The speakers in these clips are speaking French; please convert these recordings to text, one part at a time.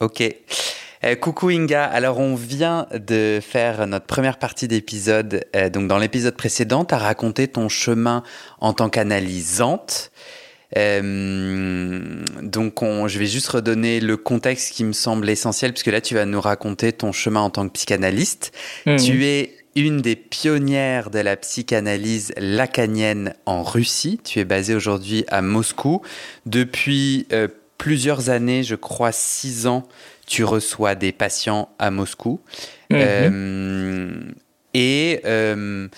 Ok. Euh, coucou Inga, alors on vient de faire notre première partie d'épisode. Euh, donc dans l'épisode précédent, tu as raconté ton chemin en tant qu'analysante. Euh, donc je vais juste redonner le contexte qui me semble essentiel, puisque là tu vas nous raconter ton chemin en tant que psychanalyste. Mhm. Tu es une des pionnières de la psychanalyse lacanienne en Russie. Tu es basée aujourd'hui à Moscou. Depuis plusieurs années, je crois six ans, tu reçois des patients à Moscou. Mhm. Euh, et euh,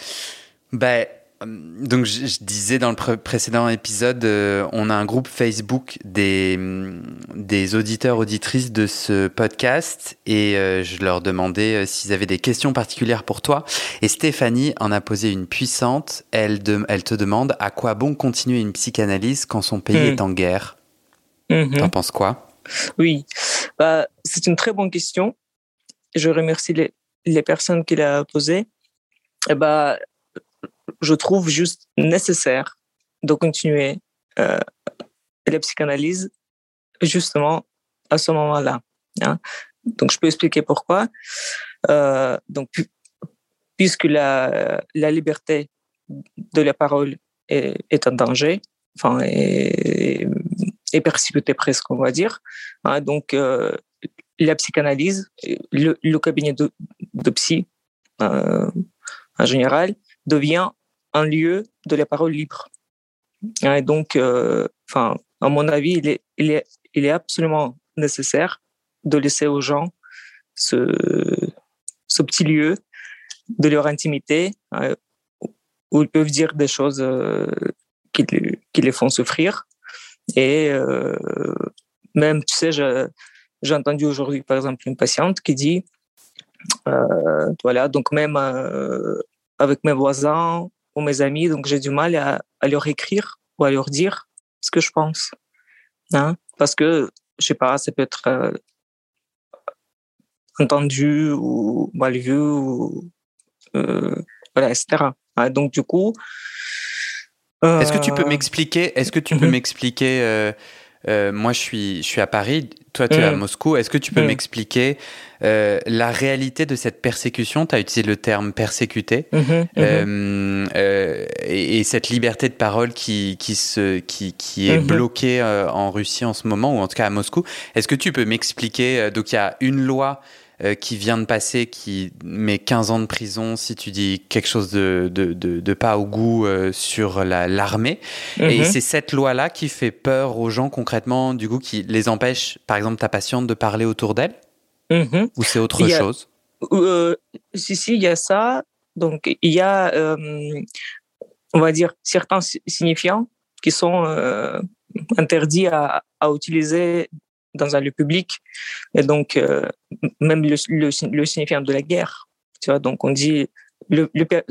bah, donc je, disais dans le précédent épisode, euh, on a un groupe Facebook des, des auditeurs auditrices de ce podcast et je leur demandais s'ils avaient des questions particulières pour toi. Et Stéphanie en a posé une puissante. Elle, elle te demande à quoi bon continuer une psychanalyse quand son pays mhm. est en guerre? Mhm. T'en penses quoi? Oui, bah, c'est une très bonne question. Je remercie les, les personnes qui l'ont posée. Et bah, je trouve juste nécessaire de continuer euh, la psychanalyse justement à ce moment-là. Hein. Donc, je peux expliquer pourquoi. Euh, donc, puisque la, la liberté de la parole est, est en danger, enfin, et, persécuté presque, on va dire. Hein, donc, euh, la psychanalyse, le, cabinet de, psy euh, en général, devient un lieu de la parole libre. Et donc, euh, à mon avis, il est, il, est, il est absolument nécessaire de laisser aux gens ce, ce petit lieu de leur intimité où ils peuvent dire des choses qui, qui les font souffrir et euh, même, tu sais, j'ai entendu aujourd'hui, par exemple, une patiente qui dit, euh, voilà, donc même euh, avec mes voisins ou mes amis, donc j'ai du mal à, leur écrire ou à leur dire ce que je pense. Hein, parce que, je sais pas, ça peut être entendu ou mal vu, ou, voilà, etc. Hein, donc, du coup, est-ce que tu peux euh, m'expliquer Est-ce que tu peux mhm. m'expliquer euh, euh, Moi, je suis, je suis à Paris. Toi, tu es à mhm. Moscou. Est-ce que tu peux mhm. m'expliquer la réalité de cette persécution? Tu as utilisé le terme persécuté et, cette liberté de parole qui, qui, se, qui, qui est bloquée en Russie en ce moment, ou en tout cas à Moscou. Est-ce que tu peux m'expliquer Donc, il y a une loi euh, qui vient de passer, qui met 15 ans de prison si tu dis quelque chose de, de, de, pas au goût euh, sur l'armée. Et mhm. c'est cette loi-là qui fait peur aux gens concrètement, du coup, qui les empêche, par exemple, ta patiente de parler autour d'elle? Mhm. Ou c'est autre chose? euh, Si, si, il y a ça. Donc, il y a, on va dire, certains signifiants qui sont interdits à, à utiliser dans un lieu public. Et donc, euh, même le, le, signifiant de la guerre, tu vois, donc on dit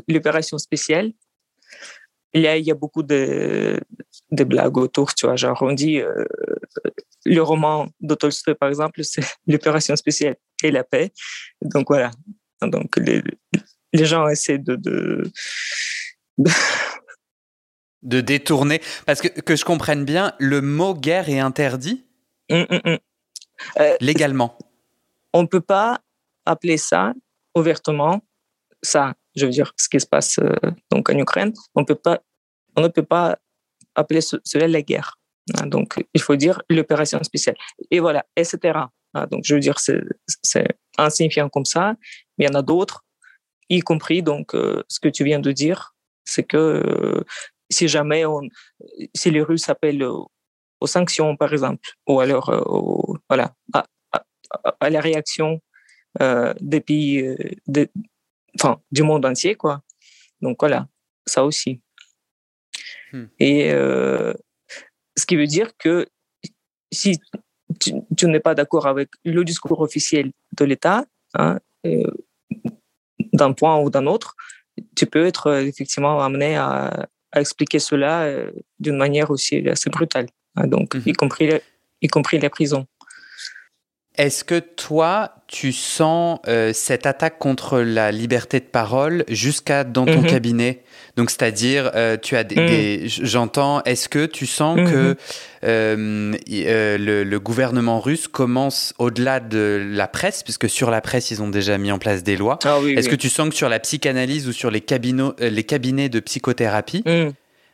l'opération spéciale. A, il y a beaucoup de, de blagues autour, tu vois, genre on dit euh, le roman de Tolstoy, par exemple, c'est l'opération spéciale et la paix. Donc voilà, donc les, gens essaient de, de, de détourner. Parce que, que je comprenne bien, le mot guerre est interdit? Hum, hum, hum. Euh, Légalement On ne peut pas appeler ça ouvertement, ça, je veux dire, ce qui se passe euh, donc en Ukraine, on peut pas, on ne peut pas appeler cela la guerre. Hein. donc, il faut dire l'opération spéciale. Et voilà, etc. Hein. donc, je veux dire, c'est insignifiant comme ça, mais il y en a d'autres, y compris donc euh, ce que tu viens de dire, c'est que si jamais on, si les Russes appellent aux sanctions, par exemple, ou alors voilà, à, à, la réaction euh, des pays, euh, de, enfin, du monde entier, quoi. Donc voilà, ça aussi. Hmm. Et euh, ce qui veut dire que si tu, n'es pas d'accord avec le discours officiel de l'État, hein, d'un point ou d'un autre, tu peux être effectivement amené à, expliquer cela d'une manière aussi assez brutale, hein, donc y, mhm. compris, y compris les prisons. Est-ce que toi, tu sens euh, cette attaque contre la liberté de parole jusqu'à dans ton mhm. cabinet? Donc, c'est-à-dire, euh, tu as des, mhm. j'entends. Est-ce que tu sens que euh, le, gouvernement russe commence au-delà de la presse, puisque sur la presse ils ont déjà mis en place des lois? Ah Est-ce que tu sens que sur la psychanalyse ou sur les les cabinets de psychothérapie,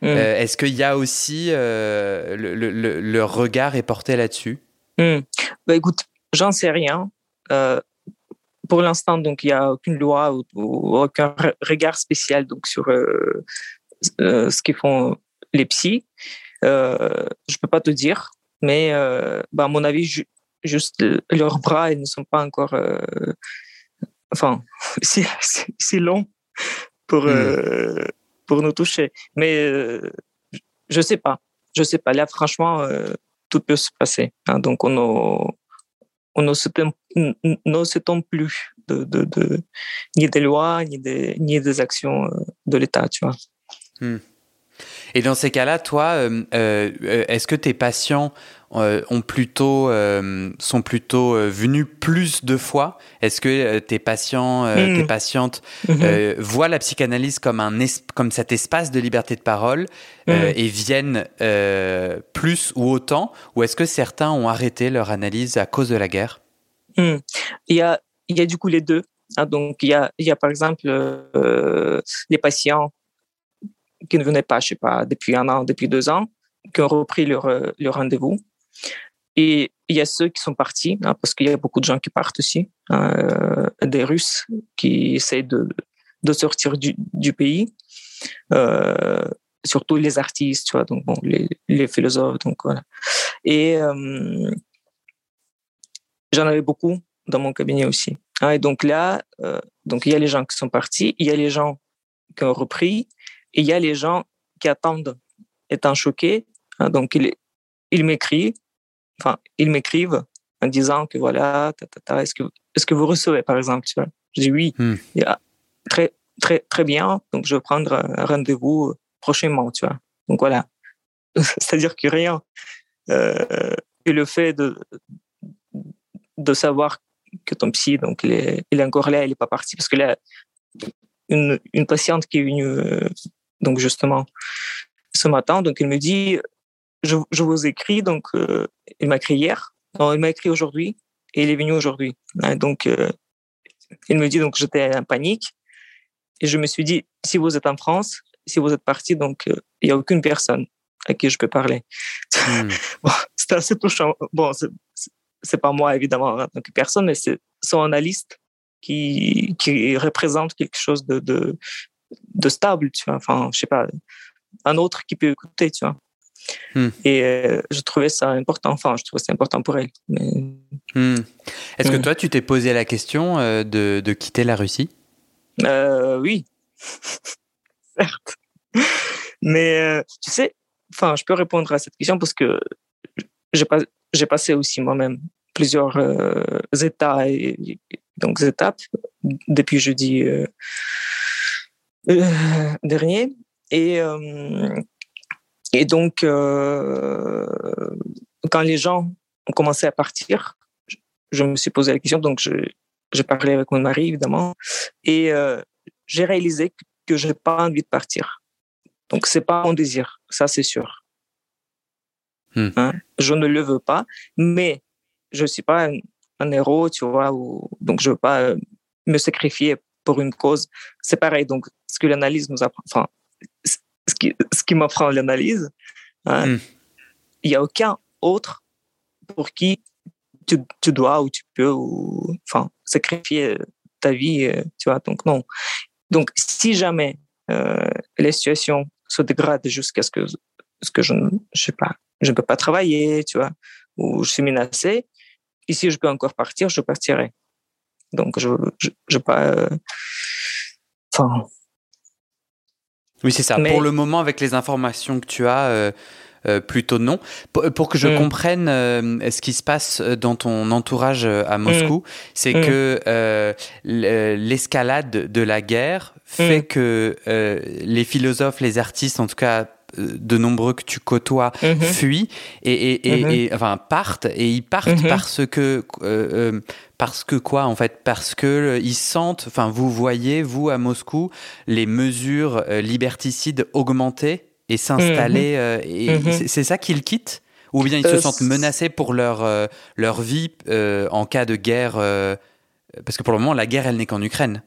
est-ce qu'il y a aussi le, le, regard est porté là-dessus? Bah, écoute, J'en sais rien. Euh, pour l'instant, donc il n'y a aucune loi ou, aucun regard spécial donc sur euh, euh, ce qu'ils font les psys. je ne peux pas te dire, mais bah, à mon avis, juste leurs bras ils ne sont pas encore, enfin, si, si, longs pour hmm. Pour nous toucher. Mais je sais pas, je sais pas. Là, franchement, tout peut se passer. Hein. donc on ne s'étend plus de, de, ni des lois, ni des, ni des actions euh, de l'État, tu vois. Hmm. Et dans ces cas-là, toi, euh, euh, est-ce que tes patients ont plutôt, sont plutôt venus plus de fois? Est-ce que tes patients, tes hmm. patientes hmm. voient la psychanalyse comme, un comme cet espace de liberté de parole et viennent plus ou autant? Ou est-ce que certains ont arrêté leur analyse à cause de la guerre? Il, y a, il y a du coup les deux. Hein. donc, il y a, il y a par exemple les patients qui ne venaient pas, je sais pas, depuis un an, depuis deux ans, qui ont repris leur, euh, rendez-vous. Et il y a ceux qui sont partis, hein, parce qu'il y a beaucoup de gens qui partent aussi, hein, euh, des Russes qui essaient de, de sortir du, pays, euh, surtout les artistes, tu vois, donc les, les philosophes, donc. Et j'en avais beaucoup dans mon cabinet aussi. et donc là, donc il y a les gens qui sont partis, il y a les gens qui ont repris, et il y a les gens qui attendent, étant choqués. Hein, donc, ils, ils m'écrivent, enfin, ils m'écrivent en disant que voilà, est-ce que, est-ce que vous recevez, par exemple, tu vois? Je dis oui. Hmm. très, très, très bien. Donc, je vais prendre un rendez-vous prochainement, tu vois? Donc, voilà. C'est-à-dire que rien euh, et le fait de, de savoir que ton psy, donc, il est, il est encore là, il n'est pas parti. Parce que là, une, une patiente qui est venue euh, donc justement ce matin. Donc il me dit, je, je vous écris. Donc euh, il m'a écrit hier. Non, il m'a écrit aujourd'hui et il est venu aujourd'hui. Hein, donc euh, il me dit donc j'étais en panique et je me suis dit si vous êtes en France, si vous êtes parti, donc euh, il y a aucune personne à qui je peux parler. Hmm. bon, c'était assez touchant. Bon, c'est pas moi évidemment, hein, donc personne, mais c'est son analyste qui, qui représente quelque chose de, de, de stable, tu vois. Enfin, je sais pas, un autre qui peut écouter, tu vois. Hmm. Et euh, je trouvais ça important. Enfin, je trouvais ça important pour elle. Mais... Hmm. Est-ce que hmm. toi, tu t'es posé la question euh, de, de, quitter la Russie? Euh, Oui, certes. Mais tu sais, enfin, je peux répondre à cette question parce que j'ai pas, j'ai passé aussi moi-même plusieurs états et, donc étapes depuis jeudi dernier. Et, euh, et donc, euh, quand les gens ont commencé à partir, je, me suis posé la question, donc j'ai parlé avec mon mari, évidemment, et j'ai réalisé que je n'ai pas envie de partir. Donc, c'est pas mon désir, ça c'est sûr. Hmm. Hein? Je ne le veux pas, mais je suis pas un, héros, tu vois, donc je veux pas me sacrifier pour une cause. C'est pareil. Donc, ce que l'analyse nous apprend, enfin, ce qui, ce qui m'apprend l'analyse, hein, hmm. il n'y a aucun autre pour qui tu, tu, dois ou tu peux ou, enfin, sacrifier ta vie, euh, tu vois. Donc, non. Donc, si jamais euh, la situation se dégrade jusqu'à ce que, ce que je ne sais pas, je ne peux pas travailler, tu vois, ou je suis menacé, et si je peux encore partir, je partirai. Donc, je je, pas. Euh, enfin. Oui, c'est ça. Pour le moment, avec les informations que tu as, euh, euh, plutôt non. Pour, que je mm. comprenne ce qui se passe dans ton entourage à Moscou, mm. c'est mm. que l'escalade de la guerre fait que les philosophes, les artistes, en tout cas de nombreux que tu côtoies mhm. fuient et, et, mhm. enfin partent et ils partent mhm. parce que euh, euh, parce que quoi en fait? Parce que euh, ils sentent enfin vous voyez vous à Moscou les mesures liberticides augmenter et s'installer et c'est ça qu'ils quittent? Ou bien ils se sentent menacés pour leur leur vie en cas de guerre parce que pour le moment la guerre elle n'est qu'en Ukraine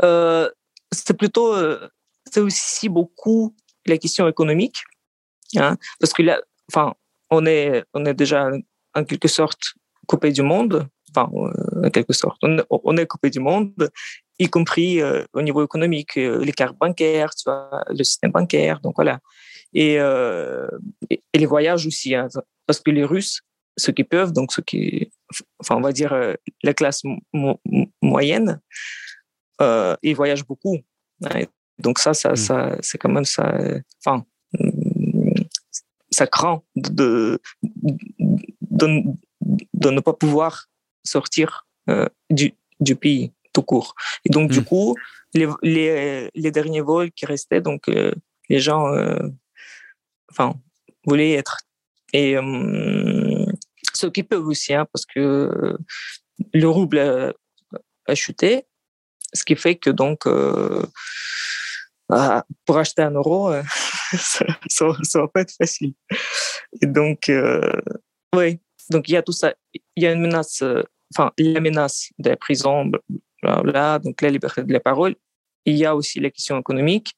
c'est plutôt c'est aussi beaucoup la question économique, hein, parce que là, enfin, on est, on est déjà en quelque sorte coupé du monde, enfin, euh, en quelque sorte, on, est coupé du monde, y compris euh, au niveau économique, euh, les cartes bancaires, tu vois, le système bancaire, donc voilà. Et, et, les voyages aussi, hein, parce que les Russes, ceux qui peuvent, donc ceux qui, enfin, on va dire la classe moyenne, ils voyagent beaucoup. Hein, donc ça, ça, mmh. ça c'est quand même ça. Enfin, ça craint de, de, de, ne pas pouvoir sortir euh, du, du pays tout court. Et donc, du mmh. coup, les, les, les, derniers vols qui restaient, donc euh, les gens, euh, enfin, voulaient être. Et ceux qui peuvent aussi, hein, parce que le rouble a, a, chuté, ce qui fait que donc ah, pour acheter un euro, euh, ça, ça, va pas être facile. Et donc, euh, oui, donc il y a tout ça. Il y a une menace, euh, enfin, la menace de la prison, là, donc la liberté de la parole. Il y a aussi la question économique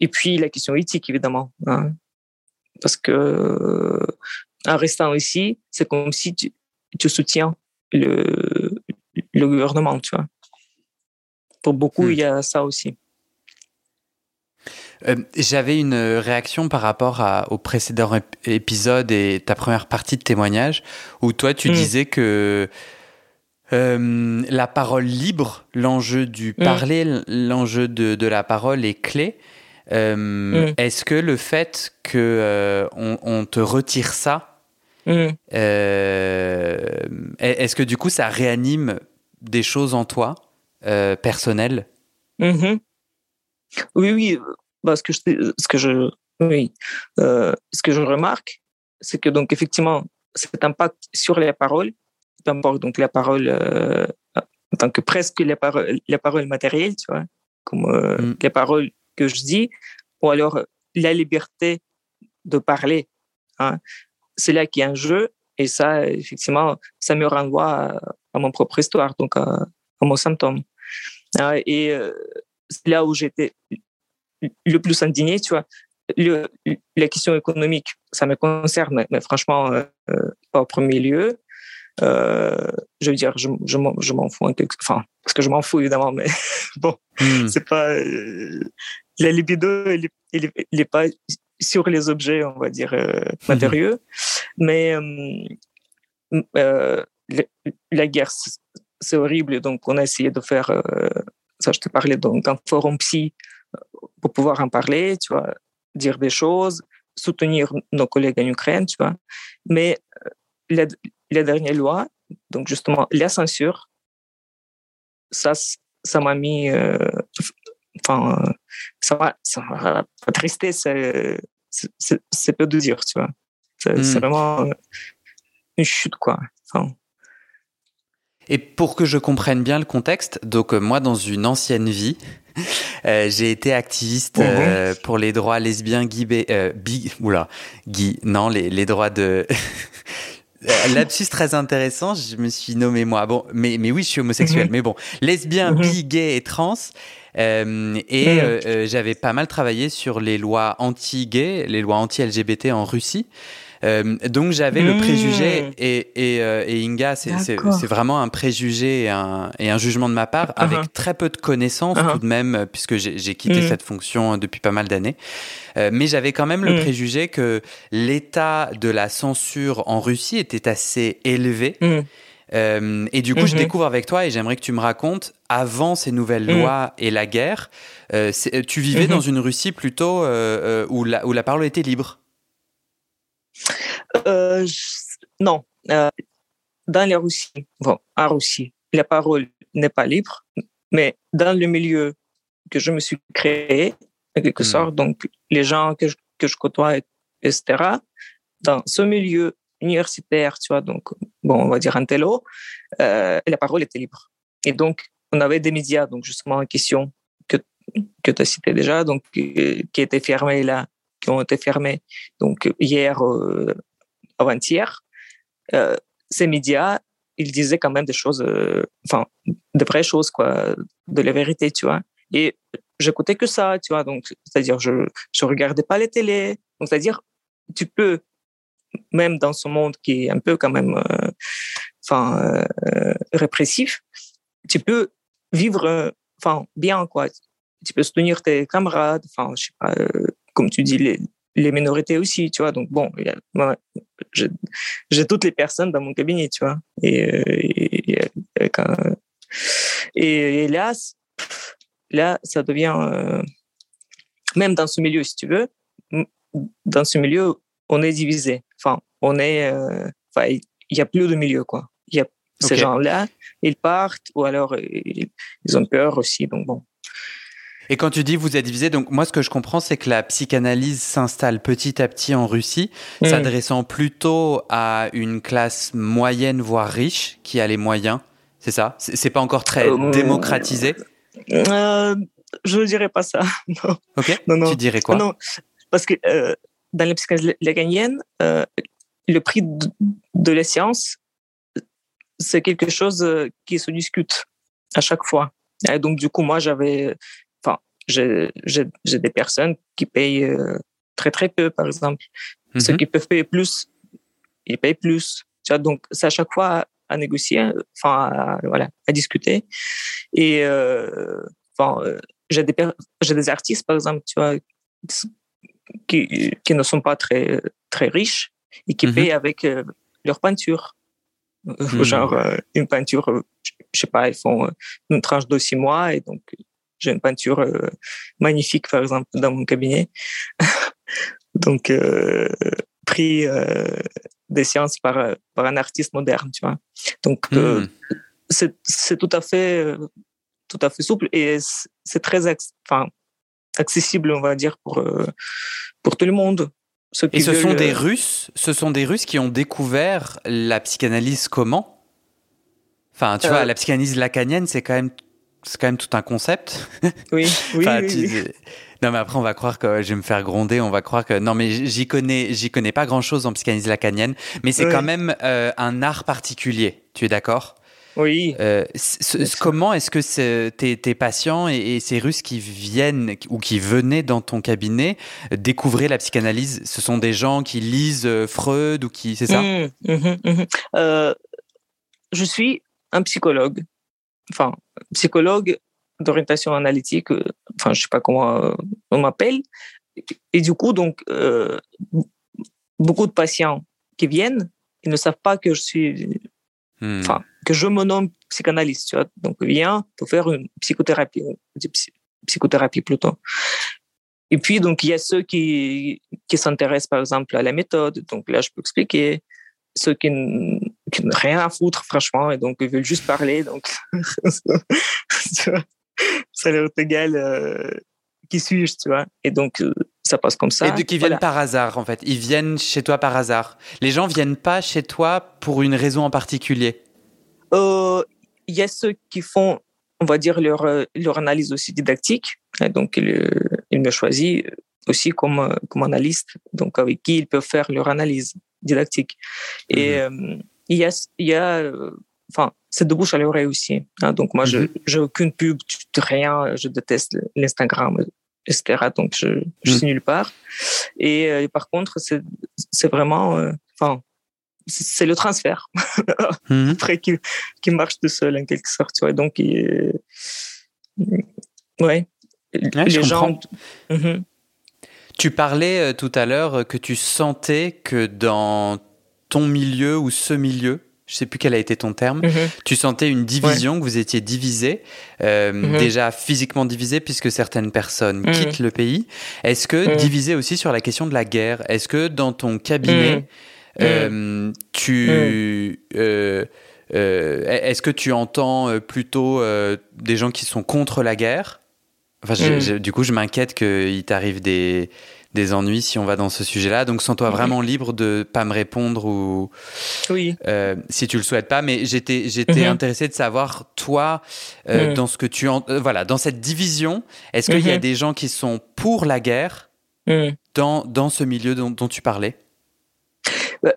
et puis la question éthique, évidemment. Hein. Parce que en restant ici, c'est comme si tu, tu soutiens le, le gouvernement, tu vois. Pour beaucoup, hmm. il y a ça aussi. Euh, j'avais une réaction par rapport au précédent épisode et ta première partie de témoignage où toi tu mm. disais que euh, la parole libre, l'enjeu du mm. parler, l'enjeu de, la parole est clé. Euh, mm. Est-ce que le fait que on, te retire ça, est-ce que du coup ça réanime des choses en toi personnelles? Mm-hmm. Oui, oui, bah, ce que je, ce que je, oui, euh, ce que je remarque, c'est que donc effectivement, cet impact sur les paroles, peu donc la parole euh, en tant que presque les paroles, les paroles matérielles, tu vois, comme euh, mm. les paroles que je dis, ou alors la liberté de parler. Hein. C'est là qu'il y a un jeu, et ça, effectivement, ça me renvoie à, mon propre histoire, donc à, mon symptôme. Ah, et euh, c'est là où j'étais le plus indigné, tu vois. Le, la question économique, ça me concerne, mais, franchement, euh, euh, pas au premier lieu. Euh, je veux dire, je, je, je m'en fous, enfin, parce que je m'en fous évidemment, mais bon, hmm. c'est pas la libido, il n'est pas sur les objets, on va dire matérieux, mais la guerre, c'est horrible, donc on a essayé de faire, ça, je te parlais donc un forum psy pour pouvoir en parler, tu vois, dire des choses, soutenir nos collègues en Ukraine, tu vois. Mais euh, la, la dernière loi, donc justement la censure, ça, ça m'a mis, euh, enfin, ça m'a, ça m'a attristé, c'est, c'est, peu de dire, tu vois. C'est, hmm. vraiment une chute, quoi. Enfin, et pour que je comprenne bien le contexte, donc euh, moi dans une ancienne vie, euh, j'ai été activiste mhm. euh, pour les droits lesbiens, gay, bi, oula, non, les, les droits de lapsus très intéressant, je me suis nommé moi. Bon, mais, mais oui, je suis homosexuel, mhm. mais bon, lesbien, mhm. bi, gay et trans. Euh, et mhm. euh, j'avais pas mal travaillé sur les lois anti-gay, les lois anti-LGBT en Russie. Euh, donc j'avais le préjugé mmh. et, et, euh, et Inga, c'est vraiment un préjugé et un, et un, jugement de ma part uh-huh. avec très peu de connaissances uh-huh. tout de même puisque j'ai quitté mmh. cette fonction depuis pas mal d'années. Euh, mais j'avais quand même le mmh. préjugé que l'état de la censure en Russie était assez élevé. Euh, et du coup, je découvre avec toi et j'aimerais que tu me racontes, avant ces nouvelles lois et la guerre, euh, tu vivais dans une Russie plutôt où, la, où la parole était libre euh, non. Euh, dans la Russie, bon, en Russie, la parole n'est pas libre, mais dans le milieu que je me suis créé, en quelque hmm. sorte, donc les gens que je, que je côtoie, etc., dans ce milieu universitaire, tu vois, donc, bon, on va dire un télo, euh, la parole était libre. Et donc, on avait des médias, donc justement en question que, que tu as cité déjà, donc, qui étaient fermés là, qui ont été fermés, donc hier, euh, avant-hier, euh, ces médias, ils disaient quand même des choses, euh, enfin, de vraies choses, quoi, de la vérité, tu vois. Et j'écoutais que ça, tu vois. Donc, c'est-à-dire, je, je regardais pas les télés. Donc, c'est-à-dire, tu peux, même dans ce monde qui est un peu quand même, enfin, répressif, tu peux vivre, enfin, bien, quoi. Tu peux soutenir tes camarades, enfin, je sais pas, comme tu dis, les, les minorités aussi, tu vois. Donc, bon, j'ai toutes les personnes dans mon cabinet, tu vois. Et, et, là, là, ça devient, euh, même dans ce milieu, si tu veux, dans ce milieu, on est divisé. Enfin, on est, euh, enfin, il n'y a plus de milieu, quoi. Il y a ces gens-là, ils partent, ou alors ils ont peur aussi. Donc, bon, et quand tu dis vous êtes divisé, donc moi ce que je comprends c'est que la psychanalyse s'installe petit à petit en Russie, mm. s'adressant plutôt à une classe moyenne voire riche qui a les moyens. C'est ça? C'est pas encore très euh, démocratisé? Euh, Je ne dirais pas ça. Non. Ok. Non, non. Tu dirais quoi? Non, parce que euh, dans la psychanalyse laganienne, euh, le prix de, de la science, c'est quelque chose qui se discute à chaque fois. Et donc, du coup, moi, j'avais j'ai des personnes qui payent euh, très très peu, par exemple. Ceux mhm. qui peuvent payer plus, ils payent plus. Tu vois, donc, c'est à chaque fois à, négocier, enfin, à, voilà, à discuter. Et euh, enfin, euh, j'ai des, j'ai des artistes, par exemple, tu vois, qui, qui ne sont pas très, très riches et qui mhm. payent avec leur peinture. Mhm. Genre, une peinture, je sais pas, ils font une tranche de six mois et donc j'ai une peinture euh, magnifique, par exemple, dans mon cabinet. Donc, euh, pris euh, des sciences par, par un artiste moderne, tu vois. Donc, hmm. c'est tout à fait tout à fait souple et c'est très enfin, accessible, on va dire, pour, pour tout le monde. et ce sont des Russes, ce sont des Russes qui ont découvert la psychanalyse comment? Enfin, tu vois, la psychanalyse lacanienne, c'est quand même c'est quand même tout un concept. Oui, oui, Non, mais après, on va croire que je vais me faire gronder. On va croire que non, mais j'y connais, j'y connais pas grand chose en psychanalyse lacanienne, mais c'est quand même euh, un art particulier. Tu es d'accord? Oui. Euh, comment est-ce que tes, tes, patients et, ces Russes qui viennent ou qui venaient dans ton cabinet découvrir la psychanalyse? Ce sont des gens qui lisent euh, Freud ou qui, c'est ça? Mmh, mmh, mmh. Je suis un psychologue enfin, psychologue d'orientation analytique, euh, enfin, je sais pas comment euh, on m'appelle. Et du coup, donc, euh, beaucoup de patients qui viennent, ils ne savent pas que je suis, hmm. enfin, que je me nomme psychanalyste, tu vois. Donc, viens pour faire une psychothérapie, psychothérapie plutôt. Et puis, donc, il y a ceux qui, qui s'intéressent, par exemple, à la méthode. Donc, là, je peux expliquer. Ceux qui, rien à foutre, franchement, et donc ils veulent juste parler. Donc, ça leur est égal euh, qui suis-je, tu vois. Et donc, euh, ça passe comme ça. Et de, qui viennent par hasard, en fait. Ils viennent chez toi par hasard. Les gens viennent pas chez toi pour une raison en particulier. Euh, il y a ceux qui font, on va dire, leur, leur analyse aussi didactique. Et donc, ils, ils me choisissent aussi comme, comme analyste, donc avec qui ils peuvent faire leur analyse. didactique. Et mmh il il y a enfin, c'est de bouche à l'oreille aussi. Hein. donc moi, je mmh j'ai aucune pub, rien. Je déteste l'Instagram, etc. Donc je, je suis nulle part. Et, par contre, c'est vraiment, enfin, c'est le transfert après qui, qui marche tout seul en quelque sorte. Tu vois. Donc, il, ouais, les gens. Mhm. Tu parlais euh, tout à l'heure que tu sentais que dans ton milieu ou ce milieu, je sais plus quel a été ton terme, mhm. tu sentais une division, que vous étiez divisé, euh, mhm. déjà physiquement divisé puisque certaines personnes quittent le pays. Est-ce que divisé aussi sur la question de la guerre Est-ce que dans ton cabinet, euh, tu est-ce que tu entends plutôt des gens qui sont contre la guerre? Du coup, je m'inquiète qu'il t'arrive des, des ennuis si on va dans ce sujet-là. Donc, sens-toi vraiment libre de pas me répondre ou oui. Euh, si tu le souhaites pas. Mais j'étais j'étais mm-hmm. intéressé de savoir toi euh, mm. dans ce que tu en, euh, voilà dans cette division. Est-ce qu'il y a mm-hmm. des gens qui sont pour la guerre dans dans ce milieu dont, dont tu parlais? Bah,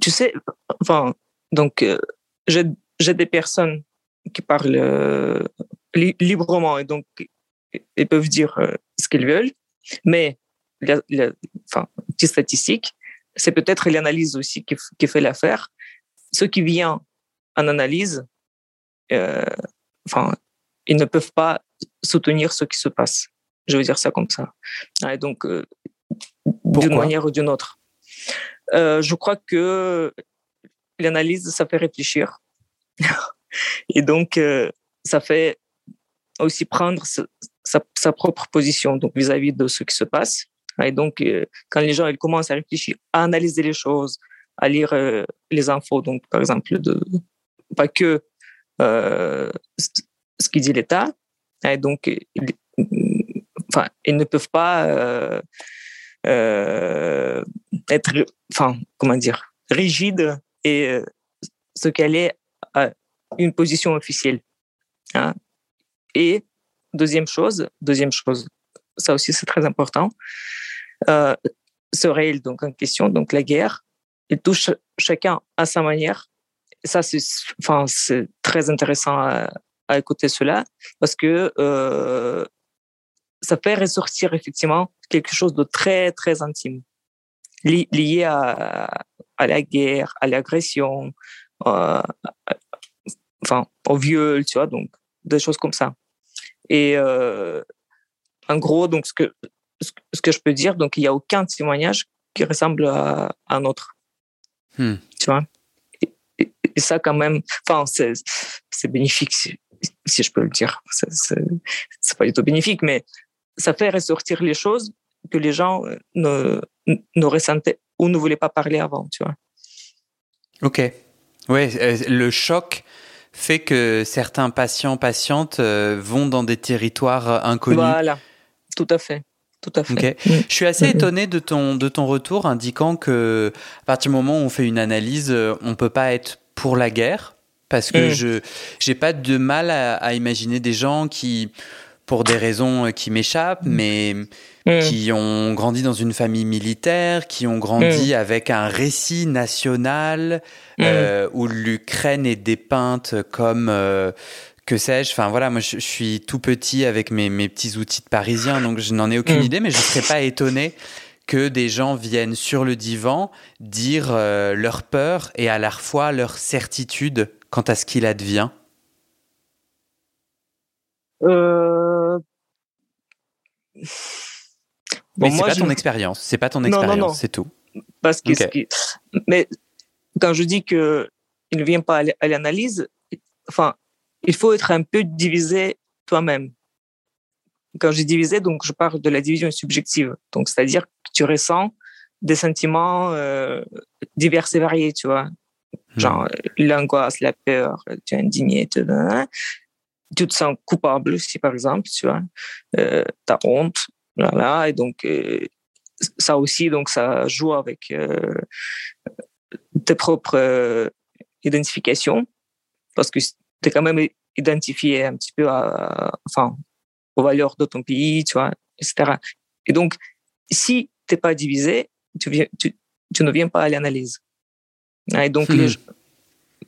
Tu sais, enfin donc j'ai j'ai des personnes qui parlent librement et donc ils peuvent dire ce qu'ils veulent, mais la, la, enfin, petite statistique, c'est peut-être l'analyse aussi qui, qui fait l'affaire. Ceux qui viennent en analyse, euh, enfin, ils ne peuvent pas soutenir ce qui se passe. Je veux dire ça comme ça. Et donc, euh, d'une manière ou d'une autre. Euh, je crois que l'analyse, ça fait réfléchir. Et donc, ça fait aussi prendre sa, sa propre position donc vis-à-vis de ce qui se passe. Et donc, euh, quand les gens ils commencent à réfléchir, à analyser les choses, à lire euh, les infos, donc par exemple, de, pas que euh, ce qu'il dit l'État, et donc, ils, enfin, ils ne peuvent pas être, enfin, comment dire, rigides et qu'elle est à une position officielle. Hein. Et Deuxième chose, deuxième chose, ça aussi c'est très important, euh, ce réel donc en question, donc la guerre, il touche chacun à sa manière. Ça c'est, enfin c'est très intéressant à, écouter cela parce que euh, ça fait ressortir effectivement quelque chose de très très intime lié à, à la guerre, à l'agression, euh, enfin au viol, tu vois, donc des choses comme ça. Et en gros, donc ce que ce que je peux dire, donc il n'y a aucun témoignage qui ressemble à, un autre. Hmm. Tu vois? Et, ça, quand même, enfin, c'est bénéfique, si, si, je peux le dire. C'est pas du tout bénéfique, mais ça fait ressortir les choses que les gens euh, ne, ne ressentaient ou ne voulaient pas parler avant, tu vois? Ok. Ouais, euh, le choc fait que certains patients, patientes euh, vont dans des territoires inconnus. Voilà, tout à fait. Tout à fait. Mm. Je suis assez mm, mm. étonné de ton, de ton retour indiquant que à partir du moment où on fait une analyse, euh, on peut pas être pour la guerre parce que je j'ai pas de mal à, imaginer des gens qui pour des raisons euh, qui m'échappent, mais qui ont grandi dans une famille militaire, qui ont grandi avec un récit national euh, où l'Ukraine est dépeinte comme euh, que sais-je. Enfin voilà, moi je, suis tout petit avec mes, mes, petits outils de parisien, donc je n'en ai aucune idée, mais je ne serais pas étonné que des gens viennent sur le divan dire leur peur et à la fois leur certitude quant à ce qu'il advient. Euh... Mais c'est pas ton expérience, c'est pas ton expérience, c'est tout. Parce que, mais quand je dis que il ne vient pas à l'analyse, enfin, il faut être un peu divisé toi-même. Quand je dis divisé, donc je parle de la division subjective. Donc, c'est-à-dire que tu ressens des sentiments euh, divers et variés, tu vois. Hmm. Genre l'angoisse, la peur, tu es indigné, tu, tu te sens coupable aussi, par exemple, tu vois, euh, ta honte, voilà, et donc euh, ça aussi, donc ça joue avec euh, tes propres identifications, parce que quand même identifié un petit peu à, enfin, aux valeurs de ton pays, tu vois, etc. Et donc, si t'es pas divisé, tu viens, tu, tu ne viens pas à l'analyse. Et donc, hmm.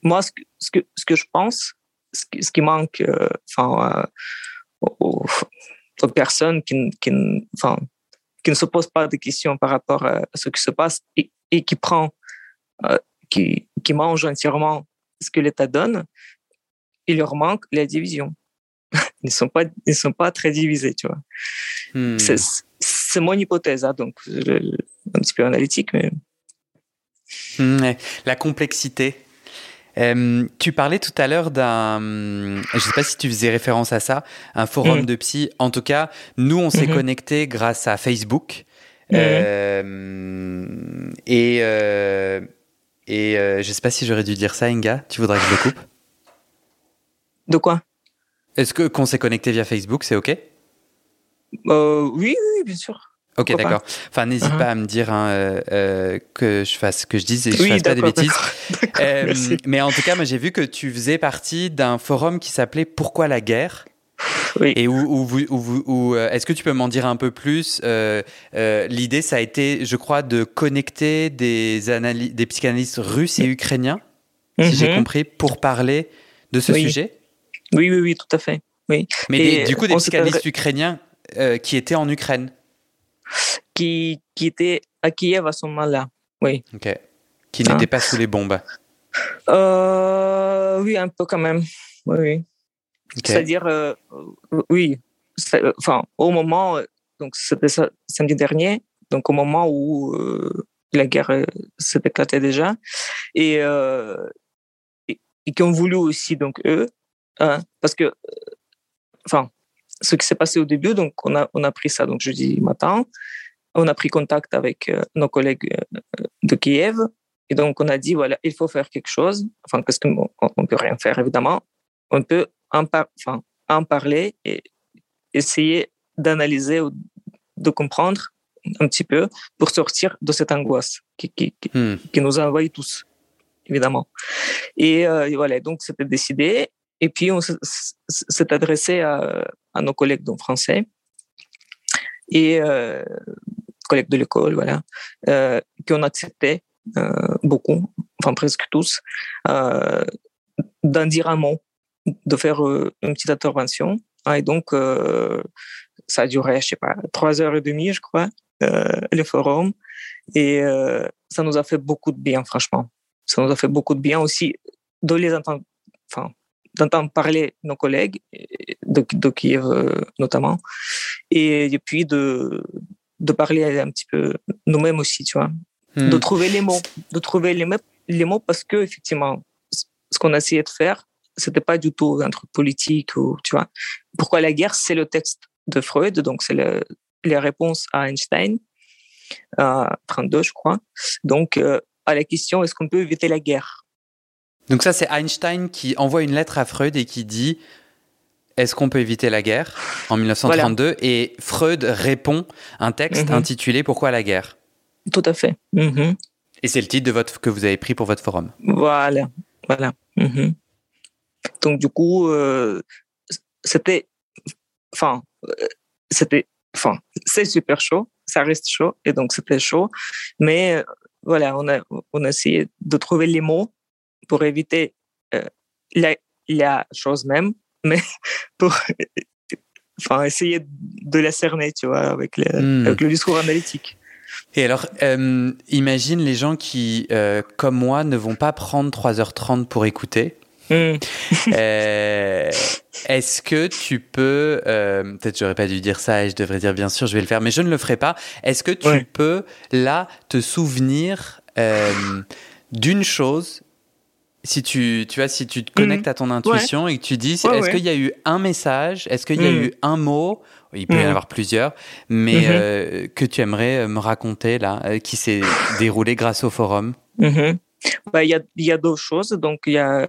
moi, ce que, ce que, ce que je pense, ce qui, ce qui manque euh, enfin, aux, aux, personnes qui, qui, enfin, qui ne se posent pas de questions par rapport à ce qui se passe et, et qui prend, euh, qui, qui mange entièrement ce que l'État donne, il leur manque la division. Ils ne sont pas, ils sont pas très divisés, tu vois. Hmm. C'est mon hypothèse, hein, donc un petit peu analytique, mais. Hmm, la complexité. Euh, tu parlais tout à l'heure d'un, je ne sais pas si tu faisais référence à ça, un forum hmm. de psy. En tout cas, nous, on s'est connectés grâce à Facebook. Euh, et euh, et euh, je ne sais pas si j'aurais dû dire ça, Inga. Tu voudrais que je le coupe? De quoi? Est-ce que qu'on s'est connecté via Facebook, c'est OK? Euh, oui, oui, bien sûr. Ok, d'accord. Enfin, n'hésite uh-huh. pas à me dire hein, euh, que je fasse, que je dise et que je fasse pas des bêtises. mais en tout cas, moi, j'ai vu que tu faisais partie d'un forum qui s'appelait Pourquoi la guerre? Oui. Et où, où, euh, est-ce que tu peux m'en dire un peu plus? Euh, euh, L'idée, ça a été, je crois, de connecter des, des psychanalystes russes et ukrainiens, si j'ai mhm. compris, pour parler de ce sujet? Oui, oui, oui, tout à fait. Oui. Mais du coup, des psychanalystes ukrainiens qui étaient en Ukraine qui, qui étaient à Kiev à ce moment-là, oui. Ok. Qui n'étaient ah. pas sous les bombes Oui, un peu quand même. Oui, oui. C'est-à-dire, euh, oui, enfin, au moment, donc c'était samedi dernier, donc au moment où euh, la guerre euh, s'est éclatée déjà, et, et, qui ont voulu aussi, donc eux, hein, parce que, enfin, ce qui s'est passé au début, donc on a, on a pris ça donc jeudi matin, on a pris contact avec nos collègues de Kiev, et donc on a dit, voilà, il faut faire quelque chose, enfin, parce qu'on ne peut rien faire évidemment, on peut en, enfin, en parler et essayer d'analyser ou de comprendre un petit peu pour sortir de cette angoisse qui, qui, qui, hmm. nous envahit tous, évidemment. Et, euh, voilà, donc c'était décidé. Et puis on s'est adressé à, nos collègues donc, français et euh, collègues de l'école, voilà, euh, qui ont accepté euh, beaucoup, enfin presque tous, euh, d'en dire un mot de faire euh, une petite intervention. Et donc, euh, ça a duré, je sais pas, trois heures et demie, je crois, euh, le forum. Et ça nous a fait beaucoup de bien, franchement. Ça nous a fait beaucoup de bien aussi de les entendre, enfin, d'entendre parler nos collègues, de, de Kiev notamment, et, puis de, de parler un petit peu nous-mêmes aussi, tu vois. De hmm. trouver les mots, de trouver les, les mots parce que, effectivement, ce qu'on a essayé de faire, c'était pas du tout un truc politique ou tu vois. Pourquoi la guerre? C'est le texte de Freud, donc c'est les réponses à Einstein, à 32 je crois. Donc euh, à la question est-ce qu'on peut éviter la guerre? Donc ça c'est Einstein qui envoie une lettre à Freud et qui dit est-ce qu'on peut éviter la guerre en 1932 et Freud répond un texte mhm. intitulé Pourquoi la guerre? Tout à fait. Mhm. Et c'est le titre de votre que vous avez pris pour votre forum. Voilà, voilà. Mhm. Donc du coup, euh, c'était, enfin, euh, c'était, enfin, c'est super chaud, ça reste chaud et donc c'était chaud, mais euh, voilà, on a on a essayé de trouver les mots pour éviter la, la chose même, mais pour enfin essayer de la cerner, tu vois, avec, hmm. avec le discours analytique. Et alors, imagine les gens qui, comme moi, ne vont pas prendre 3h30 pour écouter, Hmm. Euh, est-ce que tu peux, euh, peut-être j'aurais pas dû dire ça et je devrais dire bien sûr je vais le faire, mais je ne le ferai pas. Est-ce que tu peux là te souvenir euh, d'une chose si tu, tu vois, si tu te connectes hmm. à ton intuition et que tu dis, est-ce qu'il y a eu un message, est-ce qu'il y a hmm. eu un mot, il peut y en avoir plusieurs, mais que tu aimerais me raconter là, qui s'est déroulé grâce au forum? Bah, il y, a, y a deux choses. Donc, il y a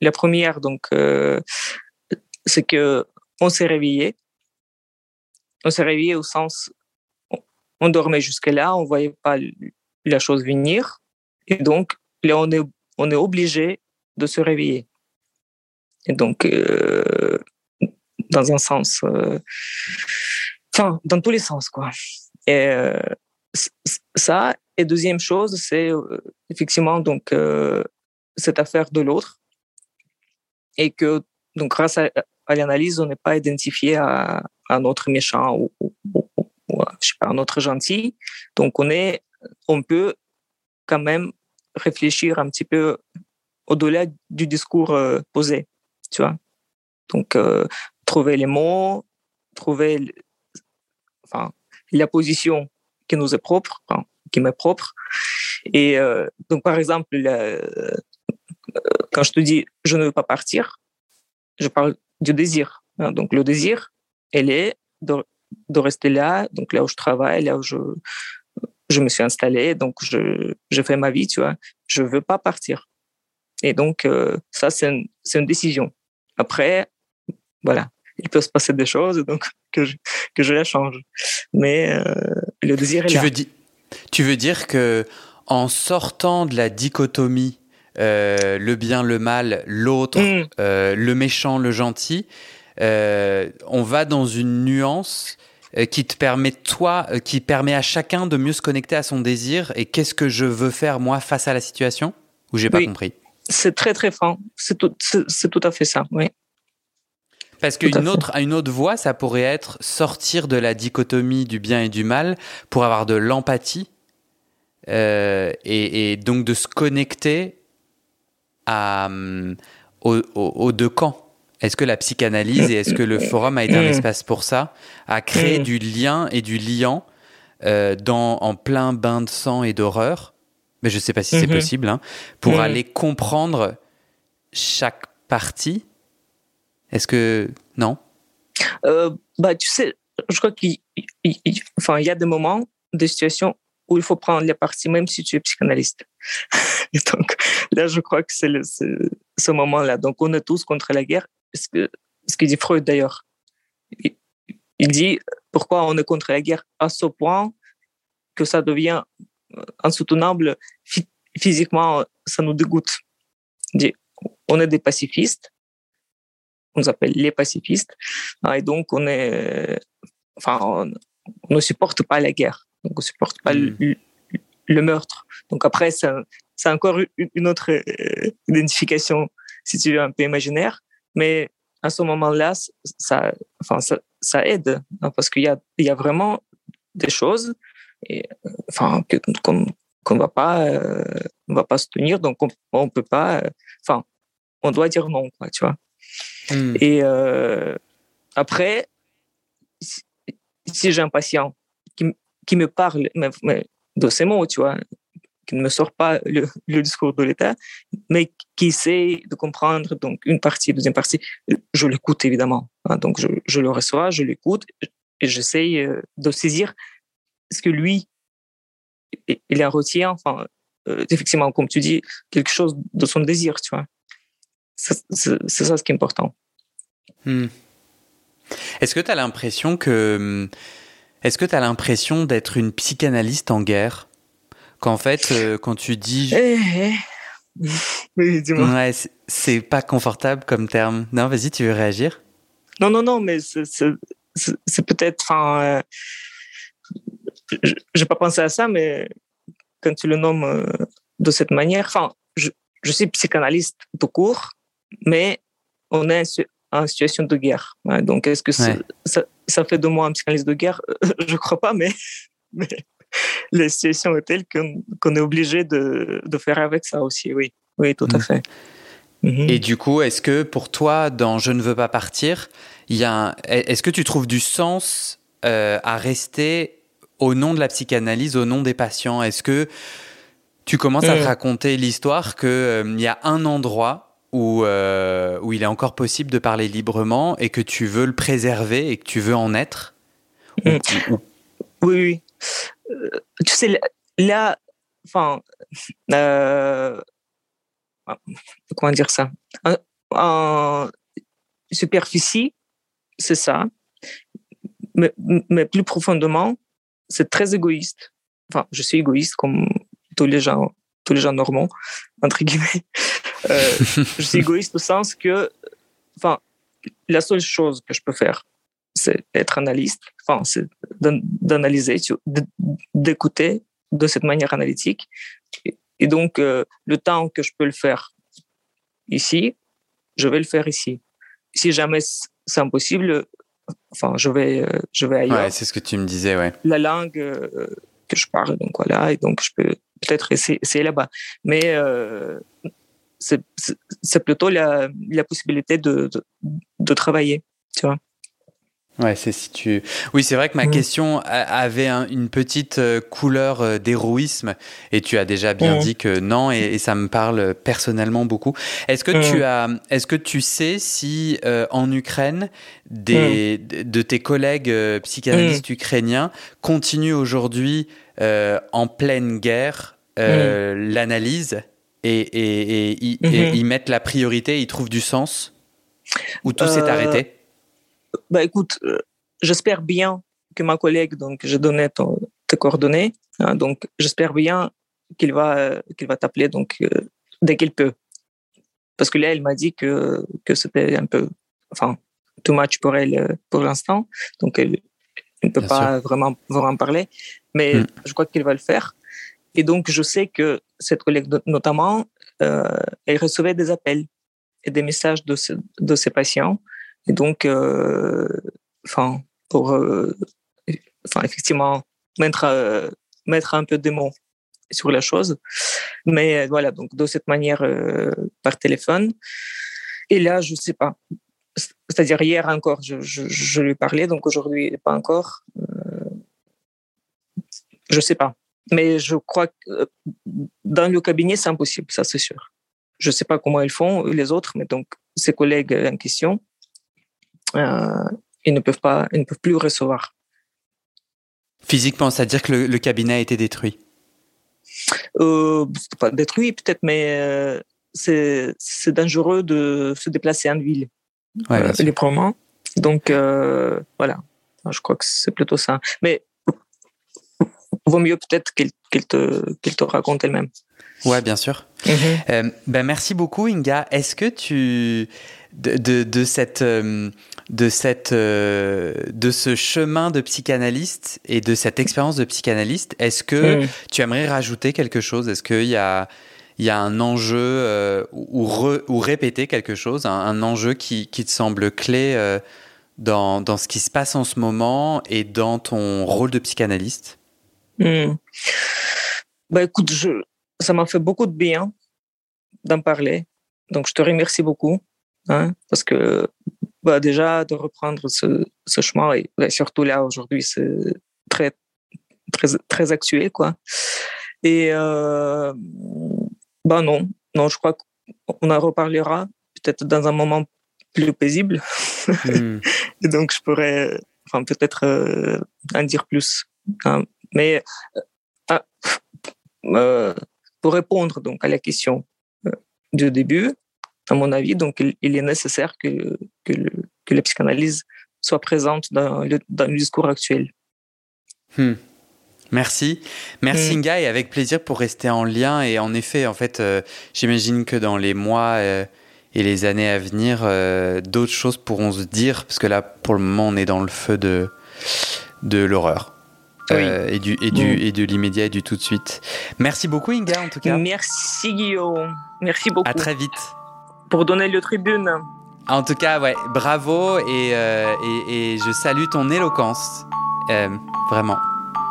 la première, donc, euh, c'est que on s'est réveillé. On s'est réveillé au sens, on dormait jusque-là, on voyait pas la chose venir, et donc là, on est, on est obligé de se réveiller. Et donc, euh, dans un sens, euh, enfin, dans tous les sens, quoi. Et ça, et deuxième chose, c'est effectivement donc cette affaire de l'autre et que donc grâce à, l'analyse, on n'est pas identifié à, un autre méchant ou, je sais pas un autre gentil. Donc on est, on peut quand même réfléchir un petit peu au-delà du discours euh, posé, tu vois. Donc euh, trouver les mots, trouver enfin la position qui nous est propre, qui m'est propre. Et euh, donc par exemple, quand je te dis je ne veux pas partir, je parle du désir. Hein. Donc le désir, elle est de, de, rester là, donc là où je travaille, là où je, je me suis installé, donc je, je fais ma vie, tu vois. Je veux pas partir. Et donc euh, ça, c'est une, une, décision. Après, voilà, il peut se passer des choses, donc que je, que je la change. Mais euh, le désir est tu là. Veux tu veux dire que en sortant de la dichotomie euh, le bien, le mal, l'autre, mm. euh, le méchant, le gentil, on va dans une nuance qui te permet toi, qui permet à chacun de mieux se connecter à son désir et qu'est-ce que je veux faire moi face à la situation? Ou j'ai pas compris? C'est très très fin. C'est tout, c'est tout à fait ça. Oui. Parce qu'une autre, une autre voie, ça pourrait être sortir de la dichotomie du bien et du mal pour avoir de l'empathie et, donc de se connecter à, aux, deux camps Est-ce que la psychanalyse et est-ce que le forum a été un mm. espace pour ça, à créer mm. du lien et du liant euh, dans, en plein bain de sang et d'horreur? Mais je ne sais pas si c'est mm-hmm. possible, hein, pour mm. aller comprendre chaque partie? Est-ce que non? Euh, Bah, tu sais, je crois qu'il enfin, il y a des moments, des situations où il faut prendre les parties, même si tu es psychanalyste. Et donc, là, je crois que c'est ce moment-là. Donc, on est tous contre la guerre. Ce que, ce que dit Freud, d'ailleurs. Il, dit pourquoi on est contre la guerre à ce point que ça devient insoutenable physiquement, ça nous dégoûte. Il dit, on est des pacifistes, on s'appelle les pacifistes, et donc on est, enfin, on ne supporte pas la guerre. Donc, on supporte pas le, hmm. meurtre. Donc, après, c'est encore une autre euh, identification, si tu veux, un peu imaginaire. Mais à ce moment-là, ça, enfin, ça, aide, hein, parce qu'il y a, il y a vraiment des choses et, enfin, qu'on ne va pas, euh, on va pas se tenir, donc on, ne peut pas, enfin, on doit dire non, quoi, tu vois. Hmm. Et euh, après, si j'ai un patient qui me parle de ces mots, tu vois, qui ne me sort pas le, discours de l'État, mais qui essaie de comprendre donc une partie, deuxième partie. Je l'écoute évidemment. Hein, donc je, le reçois, je l'écoute et j'essaie euh, de saisir ce que lui il en retient. Enfin, euh, effectivement, comme tu dis, quelque chose de son désir, tu vois. C'est ça ce qui est important. Hmm. Est-ce que tu l'impression que hum, est-ce que tu as l'impression d'être une psychanalyste en guerre? Qu'en fait, euh, quand tu dis. Eh, eh. Oui, dis-moi. Ouais, c'est pas confortable comme terme. Non, vas-y, tu veux réagir? Non, non, non, mais c'est peut-être. Enfin, euh, j'ai pas pensé à ça, mais quand tu le nommes euh, de cette manière, enfin, je, je suis psychanalyste tout court, mais on est en situation de guerre. donc, est-ce que ça, ça, fait de moi un psychanalyste de guerre? Je crois pas, mais, mais la situation est telle qu'on est obligé de, de, faire avec ça aussi. Oui, oui, tout à mm. fait. Mhm. Et du coup, est-ce que pour toi, dans Je ne veux pas partir, est-ce que tu trouves du sens euh, à rester au nom de la psychanalyse, au nom des patients? Est-ce que tu commences à te mm. raconter l'histoire qu'il euh, y a un endroit où, euh, où il est encore possible de parler librement et que tu veux le préserver et que tu veux en être? Mm. Oui, oui. Tu sais, là, enfin, euh, comment dire ça? En, superficie, c'est ça. Mais, mais, plus profondément, c'est très égoïste. Enfin, je suis égoïste comme tous les gens, tous les gens normaux, entre guillemets. Euh, je suis égoïste au sens que, enfin, la seule chose que je peux faire, c'est être analyste, enfin, c'est d'analyser, d'écouter de cette manière analytique. Et donc, euh, le temps que je peux le faire ici, je vais le faire ici. Si jamais c'est impossible, enfin, je vais, euh, je vais ailleurs. Ouais, c'est ce que tu me disais, ouais. La langue euh, que je parle, donc voilà, et donc je peux peut-être essayer, là-bas. Mais c'est plutôt la, la possibilité de, de, de travailler, tu vois. Ouais, c'est si tu. Oui, c'est vrai que ma mmh. question avait une petite euh, couleur euh, d'héroïsme et tu as déjà bien mmh. dit que non et, ça me parle personnellement beaucoup. Est-ce que tu mmh. as, est-ce que tu sais si euh, en Ukraine des de tes collègues psychanalystes ukrainiens continuent aujourd'hui en pleine guerre l'analyse et, et, et, ils mettent la priorité, ils trouvent du sens? Ou tout s'est arrêté? Bah écoute, euh, j'espère bien que ma collègue, donc je donnais ton, tes coordonnées, hein, donc j'espère bien qu'il va, euh, qu'il va t'appeler donc euh, dès qu'il peut, parce que là elle m'a dit que que c'était un peu, enfin, too much pour elle pour l'instant, donc elle, ne peut pas vraiment vraiment parler, mais hmm. je crois qu'il va le faire. Et donc je sais que cette collègue notamment, elle recevait des appels et des messages de, de ses patients et donc, euh, enfin, pour, euh, enfin, effectivement, mettre, euh, mettre un peu de mots sur la chose. Mais voilà, donc de cette manière, par téléphone. Et là, je sais pas. C'est-à-dire hier encore, je, lui parlais, donc aujourd'hui, pas encore. je sais pas. Mais je crois que dans le cabinet, c'est impossible, ça c'est sûr. Je sais pas comment ils font, les autres, mais donc ses collègues en question, euh, ils ne peuvent pas, ils ne peuvent plus recevoir. Physiquement, c'est-à-dire que le, cabinet a été détruit euh, Pas détruit peut-être, mais euh, c'est dangereux de se déplacer en ville ouais, euh, librement. Donc euh, voilà, je crois que c'est plutôt ça. Mais vaut mieux peut-être qu'elle te, te raconte elle-même. Ouais, bien sûr. Mm-hmm. ben merci beaucoup, Inga. Est-ce que tu de, de, cette, euh, de, cette, euh, de ce chemin de psychanalyste et de cette expérience de psychanalyste, est-ce que mm. tu aimerais rajouter quelque chose? Est-ce qu'il y a, il y a un enjeu euh, ou, ou, répéter quelque chose, un, enjeu qui, qui, te semble clé dans, dans, ce qui se passe en ce moment et dans ton rôle de psychanalyste? Mm. bah, Écoute, je, ça m'a fait beaucoup de bien d'en parler. Donc, je te remercie beaucoup. Hein, parce que bah, déjà de reprendre ce, ce chemin et bah, surtout là aujourd'hui c'est très très très actuel quoi et euh, bah non non je crois qu'on en reparlera peut-être dans un moment plus paisible hmm. et donc je pourrais enfin peut-être euh, en dire plus hein. Mais euh, ah, euh, pour répondre donc à la question euh, du début à mon avis. Donc, il, est nécessaire que, que, que, la psychanalyse soit présente dans le, dans le discours actuel. Hmm. Merci. Merci hmm. et avec plaisir pour rester en lien. Et en effet, en fait, euh, j'imagine que dans les mois euh, et les années à venir, euh, d'autres choses pourront se dire, parce que là, pour le moment, on est dans le feu de, de l'horreur. Et, du, et, du, hmm. et de l'immédiat et du tout de suite. Merci beaucoup, Inga, en tout cas. Merci, Guillaume. Merci beaucoup. À très vite pour donner le tribune. En tout cas, ouais, bravo et, euh, et, je salue ton éloquence, euh, vraiment.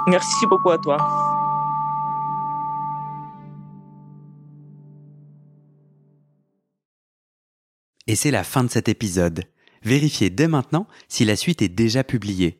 Merci beaucoup à toi. Et c'est la fin de cet épisode. Vérifiez dès maintenant si la suite est déjà publiée.